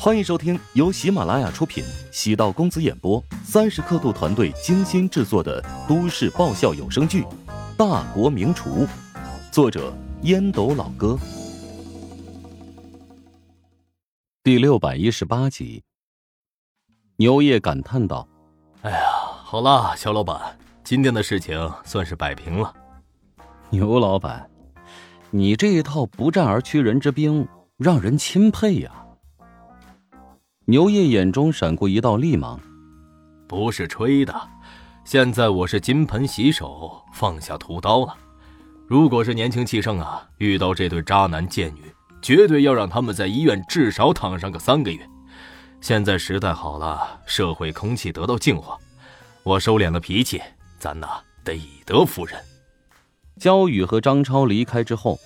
欢迎收听由喜马拉雅出品、喜道公子演播、三十刻度团队精心制作的都市爆笑有声剧《大国名厨》，作者烟斗老哥，第六百一十八集。牛业感叹道：“哎呀，好了，肖老板，今天的事情算是摆平了。”牛老板，你这一套不战而屈人之兵，让人钦佩呀。牛爷眼中闪过一道厉芒，不是吹的。现在我是金盆洗手，放下屠刀了。如果是年轻气盛啊，遇到这对渣男贱女，绝对要让他们在医院至少躺上个三个月。现在时代好了，社会空气得到净化，我收敛了脾气，咱呐得以德服人。焦宇和张超离开之后，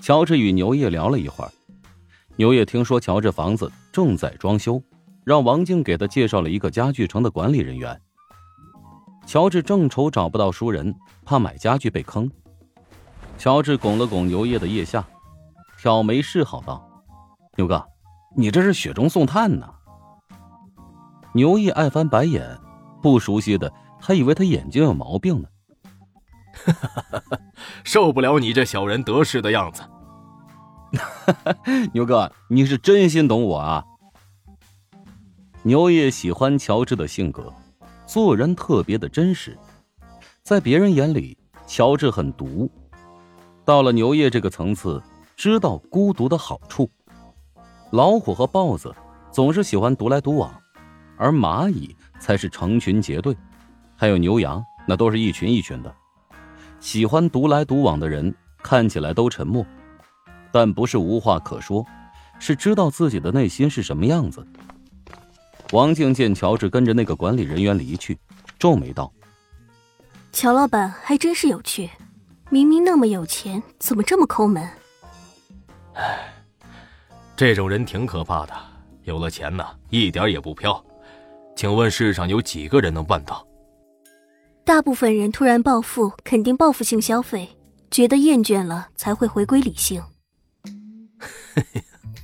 乔治与牛爷聊了一会儿。牛爷听说乔治房子正在装修。让王静给他介绍了一个家具城的管理人员。乔治正愁找不到熟人，怕买家具被坑。乔治拱了拱牛业的腋下，挑眉示好道：“牛哥，你这是雪中送炭呢。”牛业爱翻白眼，不熟悉的还以为他眼睛有毛病呢。哈哈哈受不了你这小人得势的样子。牛哥，你是真心懂我啊。牛爷喜欢乔治的性格，做人特别的真实，在别人眼里，乔治很独。到了牛爷这个层次，知道孤独的好处。老虎和豹子总是喜欢独来独往，而蚂蚁才是成群结队，还有牛羊，那都是一群一群的。喜欢独来独往的人看起来都沉默，但不是无话可说，是知道自己的内心是什么样子。王静见乔治跟着那个管理人员离去，皱眉道：“乔老板还真是有趣，明明那么有钱，怎么这么抠门？”唉，这种人挺可怕的，有了钱呢，一点也不飘。请问世上有几个人能办到？大部分人突然暴富，肯定报复性消费，觉得厌倦了才会回归理性。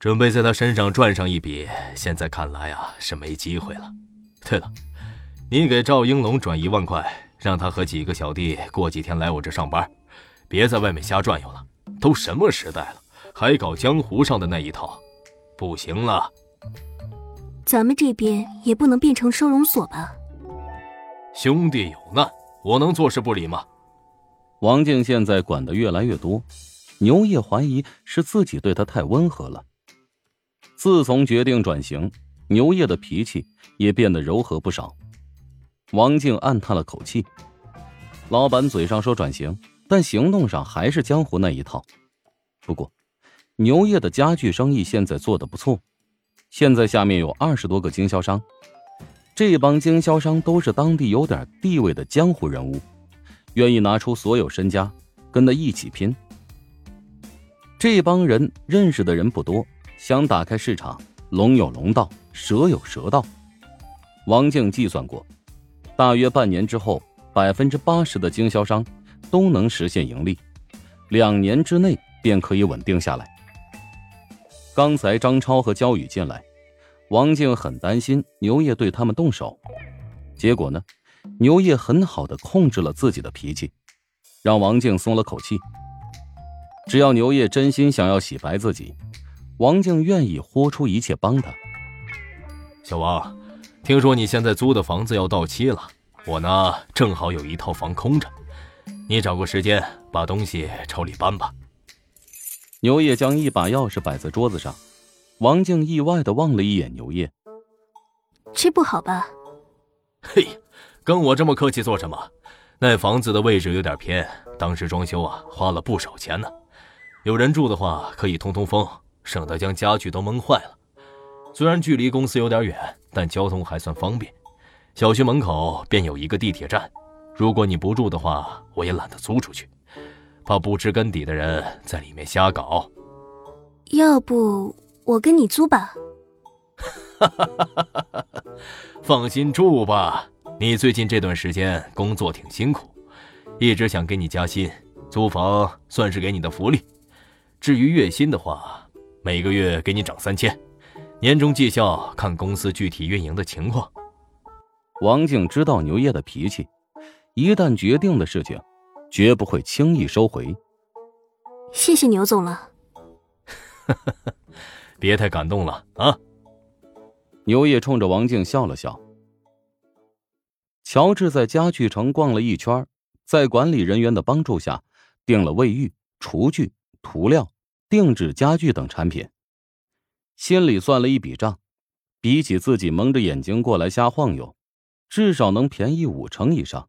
准备在他身上赚上一笔，现在看来啊是没机会了。对了，你给赵英龙转一万块，让他和几个小弟过几天来我这上班，别在外面瞎转悠了。都什么时代了，还搞江湖上的那一套，不行了。咱们这边也不能变成收容所吧？兄弟有难，我能坐视不理吗？王静现在管的越来越多，牛业怀疑是自己对他太温和了。自从决定转型，牛业的脾气也变得柔和不少。王静暗叹了口气：“老板嘴上说转型，但行动上还是江湖那一套。不过，牛业的家具生意现在做的不错，现在下面有二十多个经销商，这帮经销商都是当地有点地位的江湖人物，愿意拿出所有身家跟他一起拼。这帮人认识的人不多。”想打开市场，龙有龙道，蛇有蛇道。王静计算过，大约半年之后，百分之八十的经销商都能实现盈利，两年之内便可以稳定下来。刚才张超和焦宇进来，王静很担心牛业对他们动手，结果呢，牛业很好的控制了自己的脾气，让王静松了口气。只要牛业真心想要洗白自己。王静愿意豁出一切帮他。小王，听说你现在租的房子要到期了，我呢正好有一套房空着，你找个时间把东西朝里搬吧。牛业将一把钥匙摆在桌子上，王静意外的望了一眼牛业，这不好吧？嘿，跟我这么客气做什么？那房子的位置有点偏，当时装修啊花了不少钱呢。有人住的话可以通通风。省得将家具都闷坏了。虽然距离公司有点远，但交通还算方便。小区门口便有一个地铁站。如果你不住的话，我也懒得租出去，怕不知根底的人在里面瞎搞。要不我跟你租吧？哈哈哈哈哈！放心住吧。你最近这段时间工作挺辛苦，一直想给你加薪，租房算是给你的福利。至于月薪的话，每个月给你涨三千，年终绩效看公司具体运营的情况。王静知道牛业的脾气，一旦决定的事情，绝不会轻易收回。谢谢牛总了。别太感动了啊！牛业冲着王静笑了笑。乔治在家具城逛了一圈，在管理人员的帮助下，订了卫浴、厨具、涂料、定制家具等产品。心里算了一笔账，比起自己蒙着眼睛过来瞎晃悠，至少能便宜五成以上。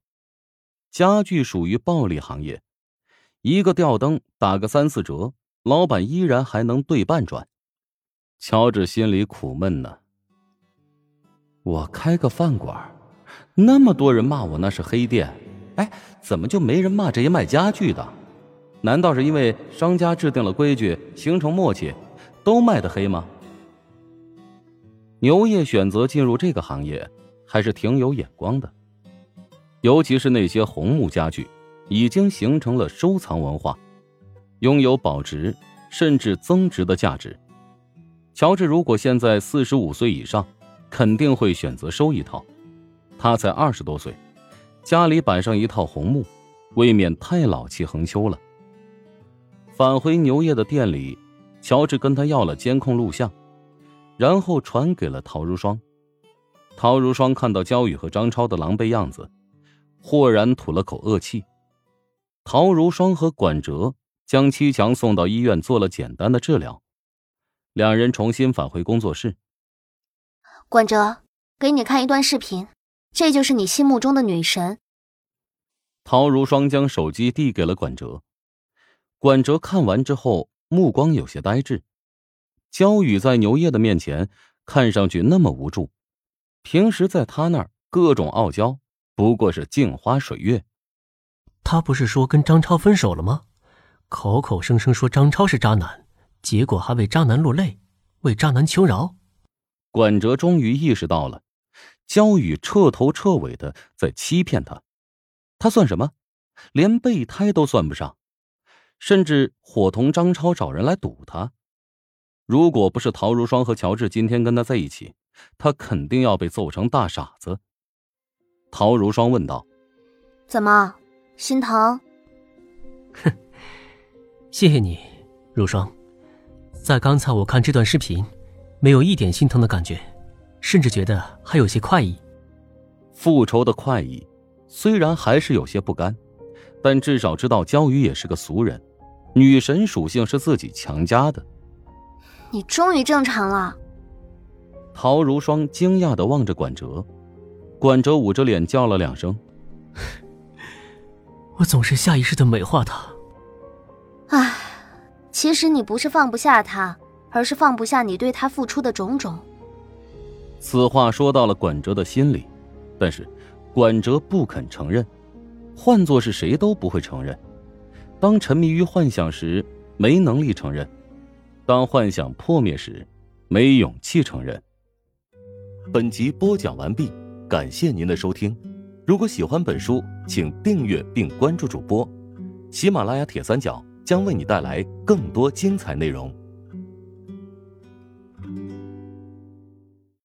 家具属于暴利行业，一个吊灯打个三四折，老板依然还能对半赚。乔治心里苦闷呢。我开个饭馆。那么多人骂我那是黑店，哎，怎么就没人骂这些卖家具的？难道是因为商家制定了规矩，形成默契，都卖的黑吗？牛业选择进入这个行业，还是挺有眼光的，尤其是那些红木家具，已经形成了收藏文化，拥有保值甚至增值的价值。乔治如果现在四十五岁以上，肯定会选择收一套。他才二十多岁，家里摆上一套红木，未免太老气横秋了。返回牛业的店里，乔治跟他要了监控录像，然后传给了陶如霜。陶如霜看到焦宇和张超的狼狈样子，豁然吐了口恶气。陶如霜和管哲将七强送到医院做了简单的治疗，两人重新返回工作室。管哲，给你看一段视频。这就是你心目中的女神。陶如霜将手机递给了管哲，管哲看完之后，目光有些呆滞。焦宇在牛烨的面前看上去那么无助，平时在他那儿各种傲娇，不过是镜花水月。他不是说跟张超分手了吗？口口声声说张超是渣男，结果还为渣男落泪，为渣男求饶。管哲终于意识到了。焦宇彻头彻尾的在欺骗他，他算什么？连备胎都算不上，甚至伙同张超找人来堵他。如果不是陶如霜和乔治今天跟他在一起，他肯定要被揍成大傻子。陶如霜问道：“怎么，心疼？”哼，谢谢你，如霜。在刚才我看这段视频，没有一点心疼的感觉。甚至觉得还有些快意，复仇的快意，虽然还是有些不甘，但至少知道焦宇也是个俗人，女神属性是自己强加的。你终于正常了。陶如霜惊讶的望着管哲，管哲捂着脸叫了两声：“ 我总是下意识的美化他。”唉，其实你不是放不下他，而是放不下你对他付出的种种。此话说到了管哲的心里，但是管哲不肯承认，换做是谁都不会承认。当沉迷于幻想时，没能力承认；当幻想破灭时，没勇气承认。本集播讲完毕，感谢您的收听。如果喜欢本书，请订阅并关注主播。喜马拉雅铁三角将为你带来更多精彩内容。